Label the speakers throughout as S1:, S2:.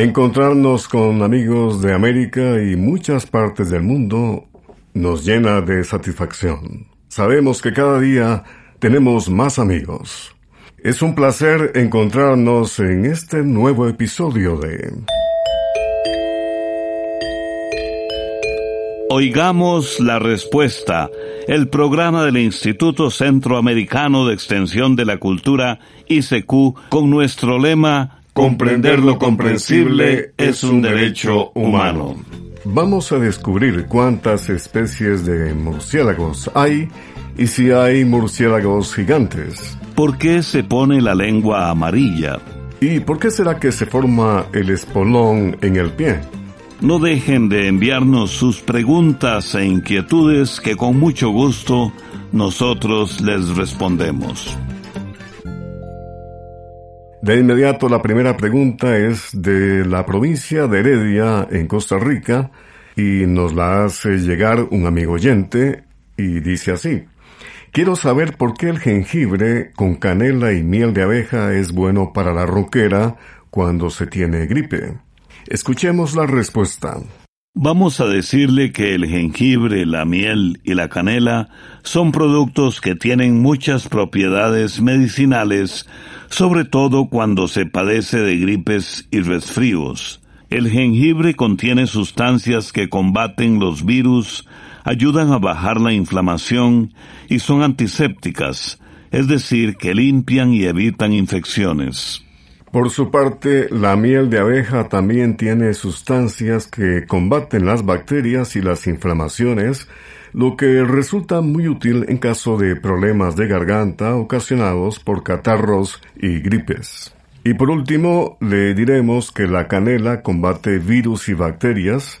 S1: Encontrarnos con amigos de América y muchas partes del mundo nos llena de satisfacción. Sabemos que cada día tenemos más amigos. Es un placer encontrarnos en este nuevo episodio de...
S2: Oigamos la respuesta, el programa del Instituto Centroamericano de Extensión de la Cultura, ICQ, con nuestro lema Comprender lo comprensible es un derecho humano.
S1: Vamos a descubrir cuántas especies de murciélagos hay y si hay murciélagos gigantes.
S2: ¿Por qué se pone la lengua amarilla?
S1: ¿Y por qué será que se forma el espolón en el pie?
S2: No dejen de enviarnos sus preguntas e inquietudes que con mucho gusto nosotros les respondemos.
S1: De inmediato la primera pregunta es de la provincia de Heredia, en Costa Rica, y nos la hace llegar un amigo oyente, y dice así. Quiero saber por qué el jengibre con canela y miel de abeja es bueno para la roquera cuando se tiene gripe. Escuchemos la respuesta.
S2: Vamos a decirle que el jengibre, la miel y la canela son productos que tienen muchas propiedades medicinales, sobre todo cuando se padece de gripes y resfríos. El jengibre contiene sustancias que combaten los virus, ayudan a bajar la inflamación y son antisépticas, es decir, que limpian y evitan infecciones.
S1: Por su parte, la miel de abeja también tiene sustancias que combaten las bacterias y las inflamaciones, lo que resulta muy útil en caso de problemas de garganta ocasionados por catarros y gripes. Y por último, le diremos que la canela combate virus y bacterias,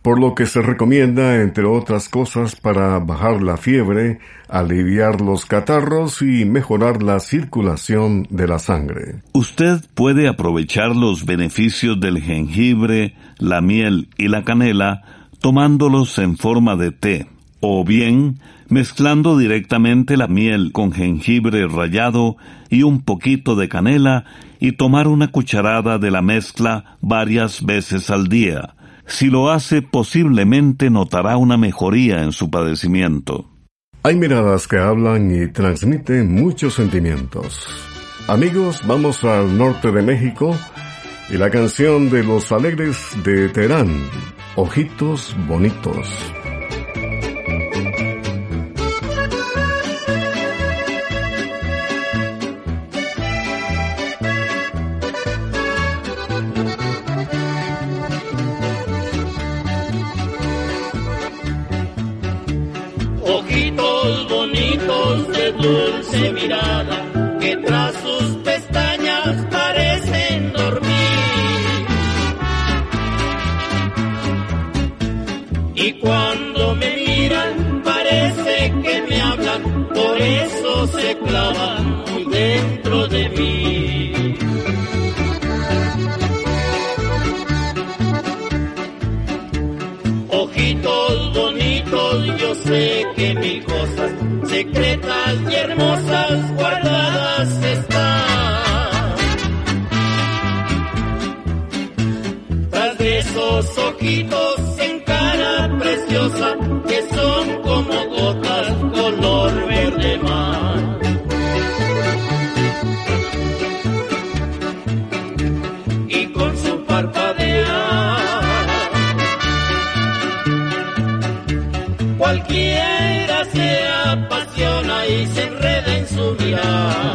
S1: por lo que se recomienda, entre otras cosas, para bajar la fiebre, aliviar los catarros y mejorar la circulación de la sangre.
S2: Usted puede aprovechar los beneficios del jengibre, la miel y la canela tomándolos en forma de té, o bien mezclando directamente la miel con jengibre rallado y un poquito de canela y tomar una cucharada de la mezcla varias veces al día si lo hace, posiblemente notará una mejoría en su padecimiento.
S1: Hay miradas que hablan y transmiten muchos sentimientos. Amigos, vamos al norte de México y la canción de los alegres de Terán, Ojitos Bonitos.
S3: secretas y hermosas guardadas están. Tras de esos ojitos en cara preciosa que son como gotas color verde mar. Y con su parpadear, cualquier Maria.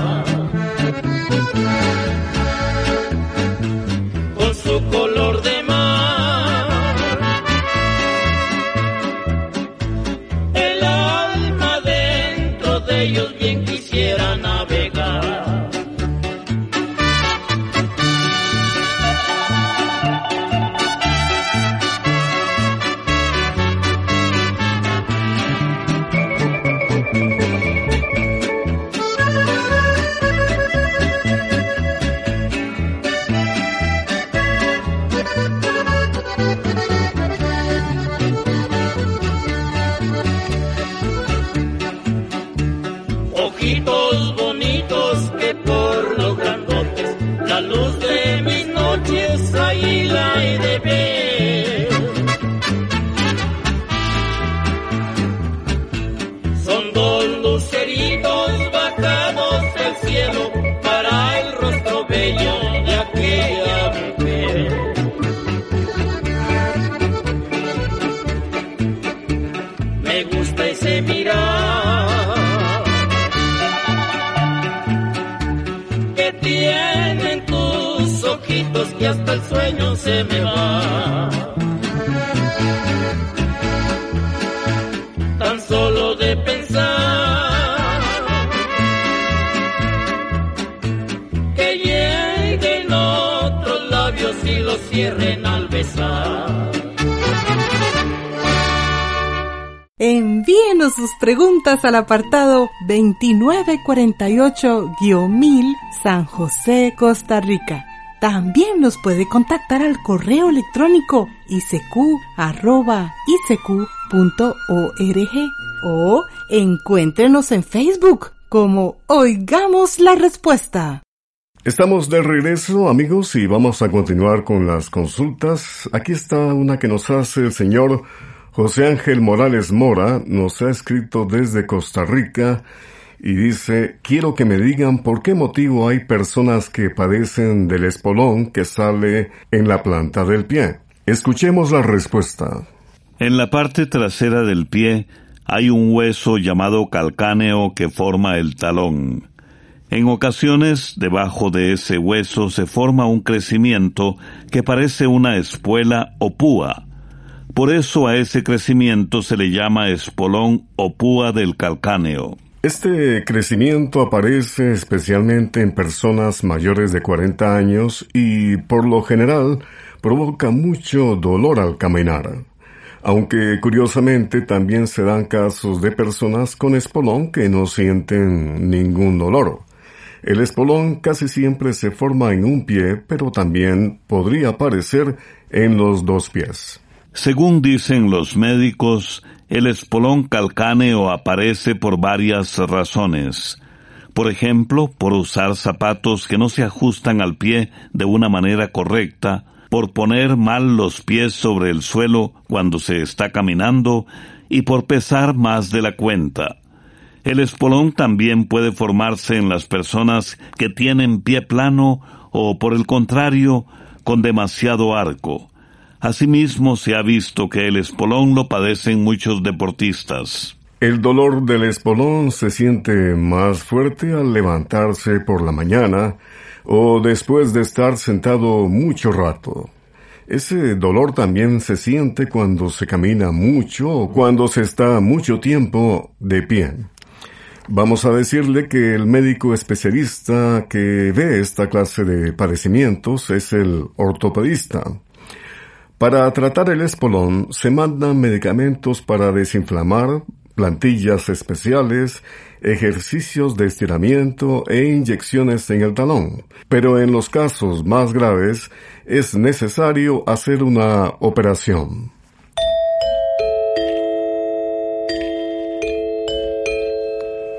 S3: Ojitos bonitos que por los grandotes, la luz de mis noches ahí la he de ver. El sueño se me va. Tan solo de pensar que lleguen otros labios y los cierren al besar.
S4: Envíenos sus preguntas al apartado 2948-1000 San José, Costa Rica. También nos puede contactar al correo electrónico isq.isq.org o encuéntrenos en Facebook como Oigamos la Respuesta.
S1: Estamos de regreso, amigos, y vamos a continuar con las consultas. Aquí está una que nos hace el señor José Ángel Morales Mora, nos ha escrito desde Costa Rica y dice, quiero que me digan por qué motivo hay personas que padecen del espolón que sale en la planta del pie. Escuchemos la respuesta.
S2: En la parte trasera del pie hay un hueso llamado calcáneo que forma el talón. En ocasiones, debajo de ese hueso se forma un crecimiento que parece una espuela o púa. Por eso a ese crecimiento se le llama espolón o púa del calcáneo.
S1: Este crecimiento aparece especialmente en personas mayores de 40 años y por lo general provoca mucho dolor al caminar. Aunque curiosamente también se dan casos de personas con espolón que no sienten ningún dolor. El espolón casi siempre se forma en un pie, pero también podría aparecer en los dos pies.
S2: Según dicen los médicos, el espolón calcáneo aparece por varias razones. Por ejemplo, por usar zapatos que no se ajustan al pie de una manera correcta, por poner mal los pies sobre el suelo cuando se está caminando y por pesar más de la cuenta. El espolón también puede formarse en las personas que tienen pie plano o, por el contrario, con demasiado arco. Asimismo, se ha visto que el espolón lo padecen muchos deportistas.
S1: El dolor del espolón se siente más fuerte al levantarse por la mañana o después de estar sentado mucho rato. Ese dolor también se siente cuando se camina mucho o cuando se está mucho tiempo de pie. Vamos a decirle que el médico especialista que ve esta clase de padecimientos es el ortopedista. Para tratar el espolón se mandan medicamentos para desinflamar, plantillas especiales, ejercicios de estiramiento e inyecciones en el talón. Pero en los casos más graves es necesario hacer una operación.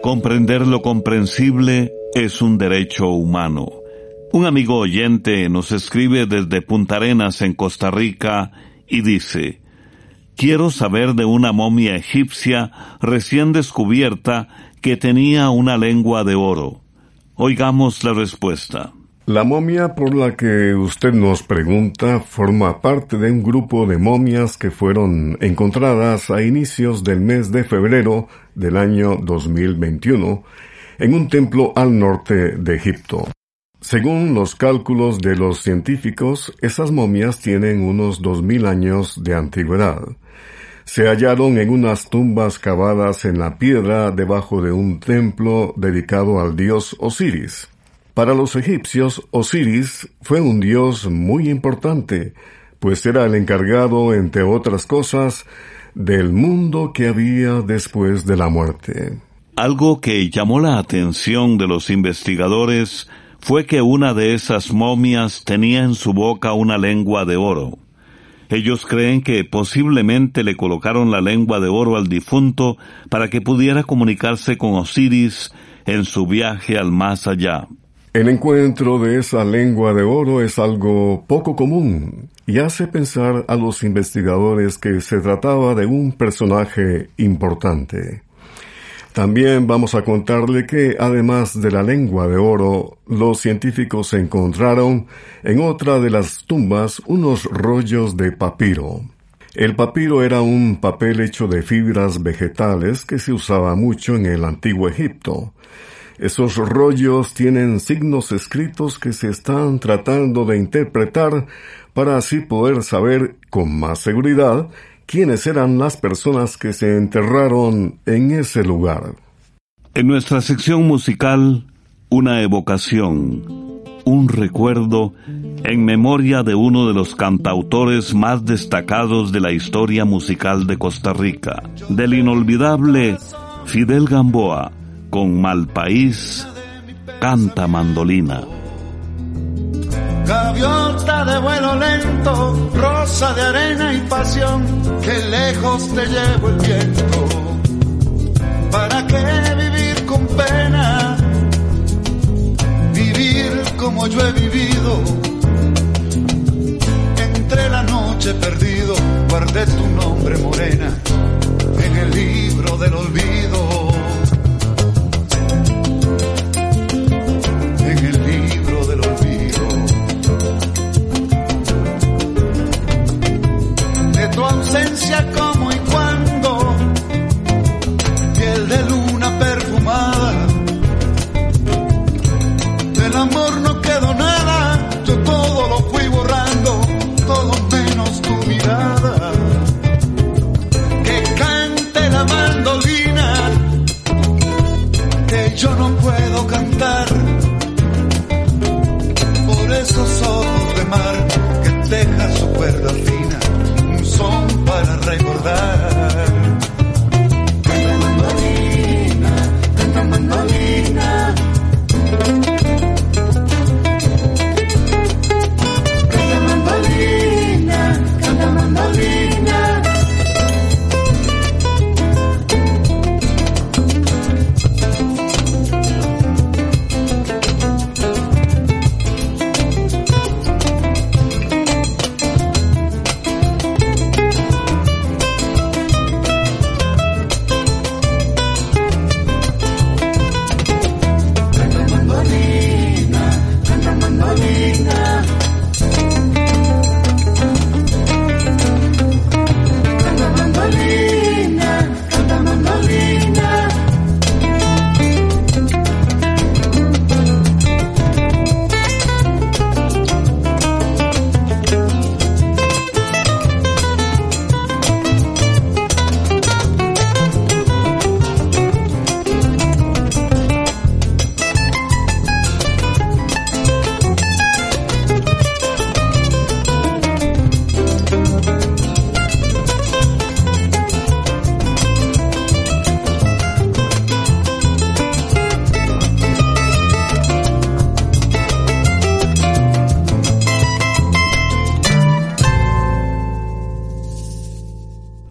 S2: Comprender lo comprensible es un derecho humano. Un amigo oyente nos escribe desde Punta Arenas en Costa Rica y dice, Quiero saber de una momia egipcia recién descubierta que tenía una lengua de oro. Oigamos la respuesta.
S1: La momia por la que usted nos pregunta forma parte de un grupo de momias que fueron encontradas a inicios del mes de febrero del año 2021 en un templo al norte de Egipto. Según los cálculos de los científicos, esas momias tienen unos dos mil años de antigüedad. Se hallaron en unas tumbas cavadas en la piedra debajo de un templo dedicado al dios Osiris. Para los egipcios, Osiris fue un dios muy importante, pues era el encargado, entre otras cosas, del mundo que había después de la muerte.
S2: Algo que llamó la atención de los investigadores fue que una de esas momias tenía en su boca una lengua de oro. Ellos creen que posiblemente le colocaron la lengua de oro al difunto para que pudiera comunicarse con Osiris en su viaje al más allá.
S1: El encuentro de esa lengua de oro es algo poco común y hace pensar a los investigadores que se trataba de un personaje importante. También vamos a contarle que, además de la lengua de oro, los científicos encontraron en otra de las tumbas unos rollos de papiro. El papiro era un papel hecho de fibras vegetales que se usaba mucho en el antiguo Egipto. Esos rollos tienen signos escritos que se están tratando de interpretar para así poder saber con más seguridad quiénes eran las personas que se enterraron en ese lugar.
S2: En nuestra sección musical, una evocación, un recuerdo en memoria de uno de los cantautores más destacados de la historia musical de Costa Rica, del inolvidable Fidel Gamboa, con Malpaís, canta mandolina.
S5: Gaviota de vuelo lento, rosa de arena y pasión, que lejos te llevo el viento. ¿Para qué vivir con pena? Vivir como yo he vivido. Entre la noche perdido, guardé tu nombre morena en el libro del olvido. Como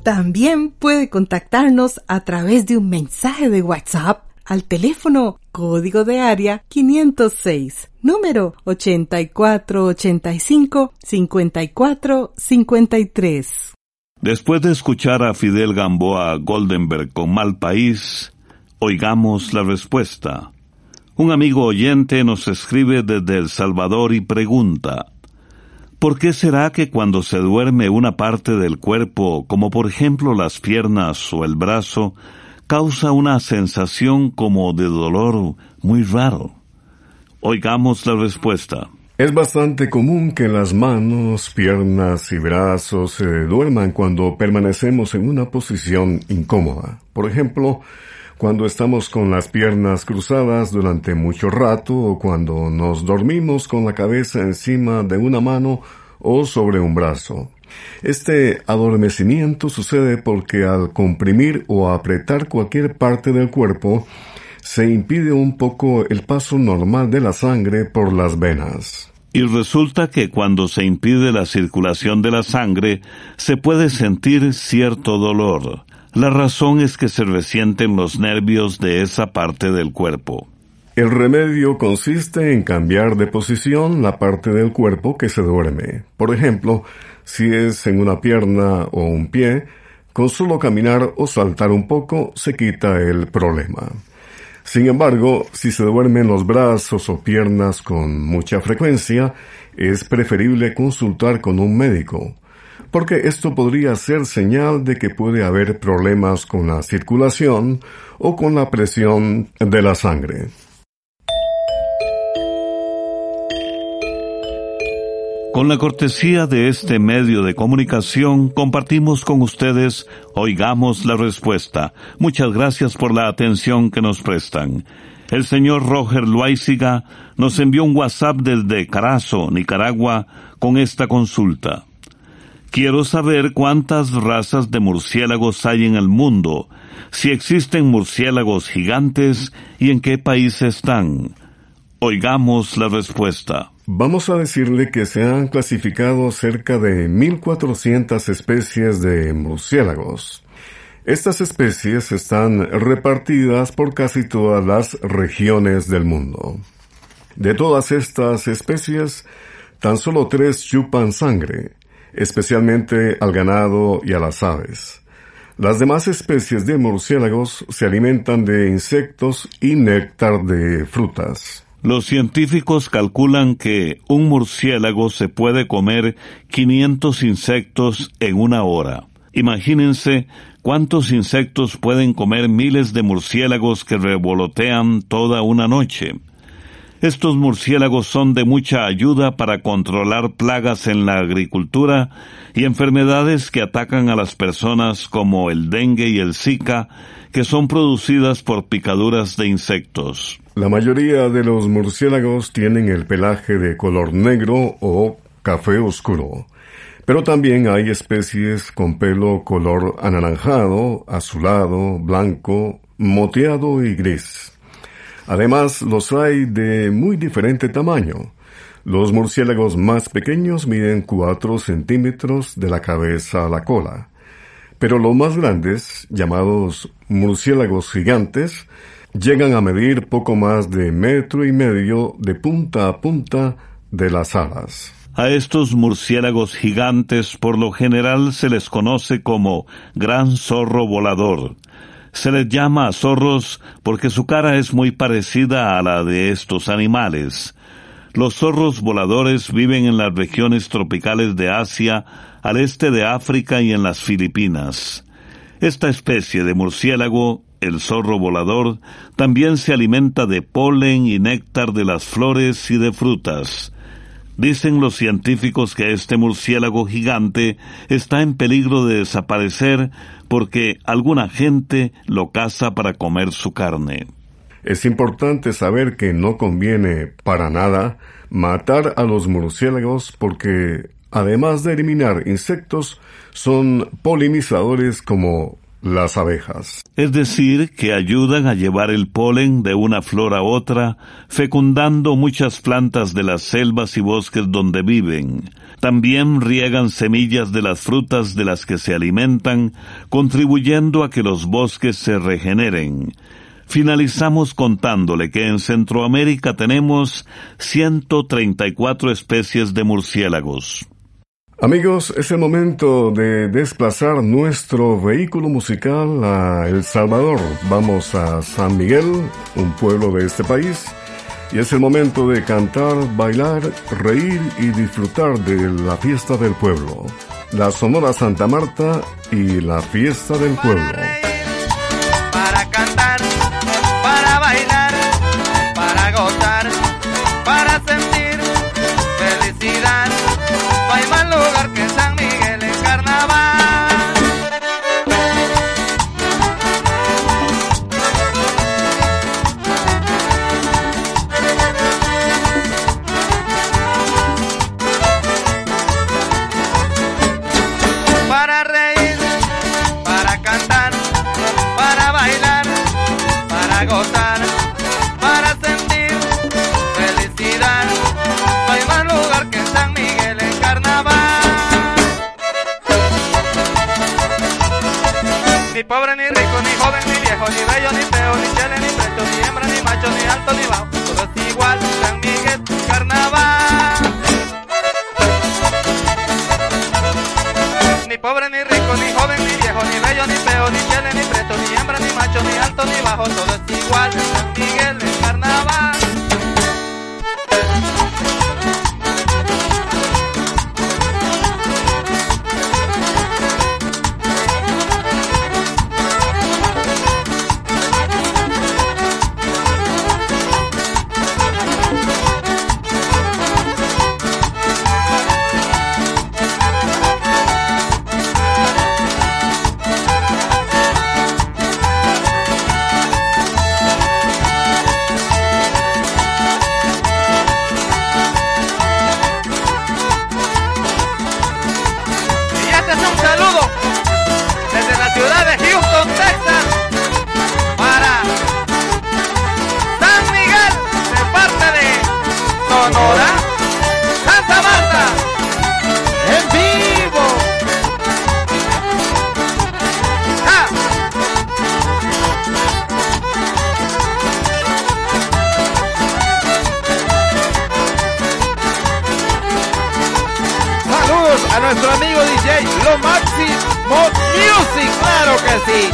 S4: También puede contactarnos a través de un mensaje de WhatsApp al teléfono código de área 506, número 8485-5453.
S2: Después de escuchar a Fidel Gamboa Goldenberg con Mal País, oigamos la respuesta. Un amigo oyente nos escribe desde El Salvador y pregunta, ¿Por qué será que cuando se duerme una parte del cuerpo, como por ejemplo las piernas o el brazo, causa una sensación como de dolor muy raro. Oigamos la respuesta.
S1: Es bastante común que las manos, piernas y brazos se duerman cuando permanecemos en una posición incómoda. Por ejemplo, cuando estamos con las piernas cruzadas durante mucho rato o cuando nos dormimos con la cabeza encima de una mano o sobre un brazo. Este adormecimiento sucede porque al comprimir o apretar cualquier parte del cuerpo, se impide un poco el paso normal de la sangre por las venas.
S2: Y resulta que cuando se impide la circulación de la sangre, se puede sentir cierto dolor. La razón es que se resienten los nervios de esa parte del cuerpo.
S1: El remedio consiste en cambiar de posición la parte del cuerpo que se duerme. Por ejemplo, si es en una pierna o un pie, con solo caminar o saltar un poco se quita el problema. Sin embargo, si se duermen los brazos o piernas con mucha frecuencia, es preferible consultar con un médico porque esto podría ser señal de que puede haber problemas con la circulación o con la presión de la sangre.
S2: Con la cortesía de este medio de comunicación, compartimos con ustedes Oigamos la Respuesta. Muchas gracias por la atención que nos prestan. El señor Roger Loaiziga nos envió un WhatsApp desde Carazo, Nicaragua, con esta consulta. Quiero saber cuántas razas de murciélagos hay en el mundo, si existen murciélagos gigantes y en qué país están. Oigamos la respuesta.
S1: Vamos a decirle que se han clasificado cerca de 1.400 especies de murciélagos. Estas especies están repartidas por casi todas las regiones del mundo. De todas estas especies, tan solo tres chupan sangre, especialmente al ganado y a las aves. Las demás especies de murciélagos se alimentan de insectos y néctar de frutas.
S2: Los científicos calculan que un murciélago se puede comer 500 insectos en una hora. Imagínense cuántos insectos pueden comer miles de murciélagos que revolotean toda una noche. Estos murciélagos son de mucha ayuda para controlar plagas en la agricultura y enfermedades que atacan a las personas como el dengue y el zika, que son producidas por picaduras de insectos.
S1: La mayoría de los murciélagos tienen el pelaje de color negro o café oscuro. Pero también hay especies con pelo color anaranjado, azulado, blanco, moteado y gris. Además, los hay de muy diferente tamaño. Los murciélagos más pequeños miden 4 centímetros de la cabeza a la cola. Pero los más grandes, llamados murciélagos gigantes, llegan a medir poco más de metro y medio de punta a punta de las alas.
S2: A estos murciélagos gigantes por lo general se les conoce como gran zorro volador, se les llama zorros porque su cara es muy parecida a la de estos animales. Los zorros voladores viven en las regiones tropicales de Asia, al este de África y en las Filipinas. Esta especie de murciélago, el zorro volador, también se alimenta de polen y néctar de las flores y de frutas. Dicen los científicos que este murciélago gigante está en peligro de desaparecer porque alguna gente lo caza para comer su carne.
S1: Es importante saber que no conviene para nada matar a los murciélagos porque, además de eliminar insectos, son polinizadores como las abejas.
S2: Es decir, que ayudan a llevar el polen de una flor a otra, fecundando muchas plantas de las selvas y bosques donde viven. También riegan semillas de las frutas de las que se alimentan, contribuyendo a que los bosques se regeneren. Finalizamos contándole que en Centroamérica tenemos 134 especies de murciélagos.
S1: Amigos, es el momento de desplazar nuestro vehículo musical a El Salvador. Vamos a San Miguel, un pueblo de este país, y es el momento de cantar, bailar, reír y disfrutar de la fiesta del pueblo. La Sonora Santa Marta y la fiesta del pueblo.
S6: gota A nuestro amigo DJ Lo Máximo Music, claro que sí.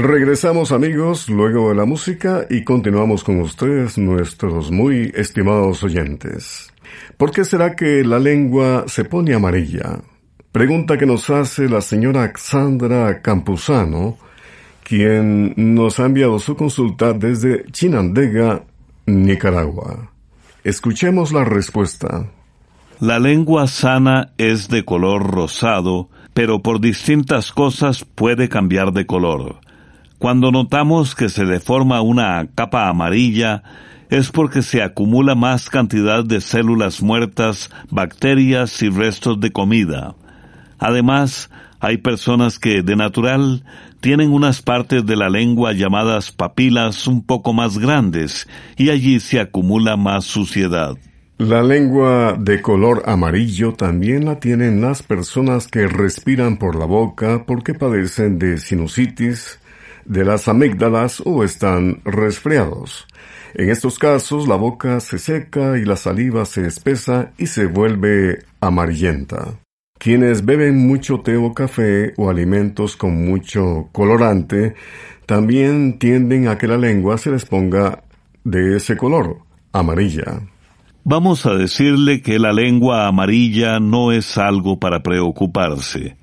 S1: Regresamos amigos luego de la música y continuamos con ustedes nuestros muy estimados oyentes. ¿Por qué será que la lengua se pone amarilla? Pregunta que nos hace la señora Xandra Campuzano, quien nos ha enviado su consulta desde Chinandega, Nicaragua. Escuchemos la respuesta.
S2: La lengua sana es de color rosado, pero por distintas cosas puede cambiar de color. Cuando notamos que se deforma una capa amarilla, es porque se acumula más cantidad de células muertas, bacterias y restos de comida. Además, hay personas que, de natural, tienen unas partes de la lengua llamadas papilas un poco más grandes, y allí se acumula más suciedad.
S1: La lengua de color amarillo también la tienen las personas que respiran por la boca porque padecen de sinusitis, de las amígdalas o están resfriados. En estos casos la boca se seca y la saliva se espesa y se vuelve amarillenta. Quienes beben mucho té o café o alimentos con mucho colorante también tienden a que la lengua se les ponga de ese color, amarilla.
S2: Vamos a decirle que la lengua amarilla no es algo para preocuparse.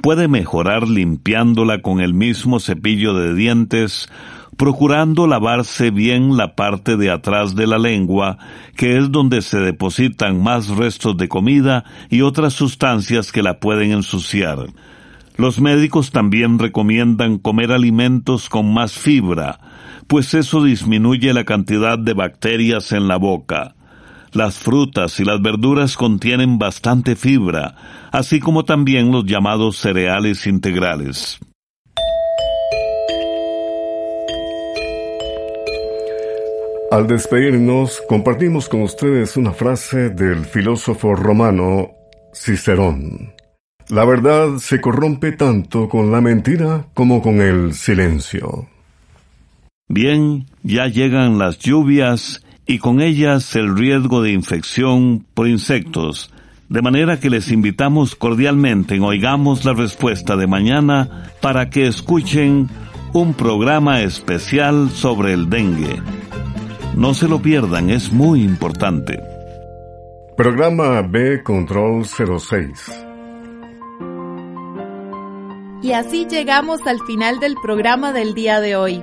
S2: Puede mejorar limpiándola con el mismo cepillo de dientes, procurando lavarse bien la parte de atrás de la lengua, que es donde se depositan más restos de comida y otras sustancias que la pueden ensuciar. Los médicos también recomiendan comer alimentos con más fibra, pues eso disminuye la cantidad de bacterias en la boca. Las frutas y las verduras contienen bastante fibra, así como también los llamados cereales integrales.
S1: Al despedirnos, compartimos con ustedes una frase del filósofo romano Cicerón. La verdad se corrompe tanto con la mentira como con el silencio.
S2: Bien, ya llegan las lluvias y con ellas el riesgo de infección por insectos. De manera que les invitamos cordialmente en Oigamos la Respuesta de mañana para que escuchen un programa especial sobre el dengue. No se lo pierdan, es muy importante.
S1: Programa B Control 06.
S7: Y así llegamos al final del programa del día de hoy.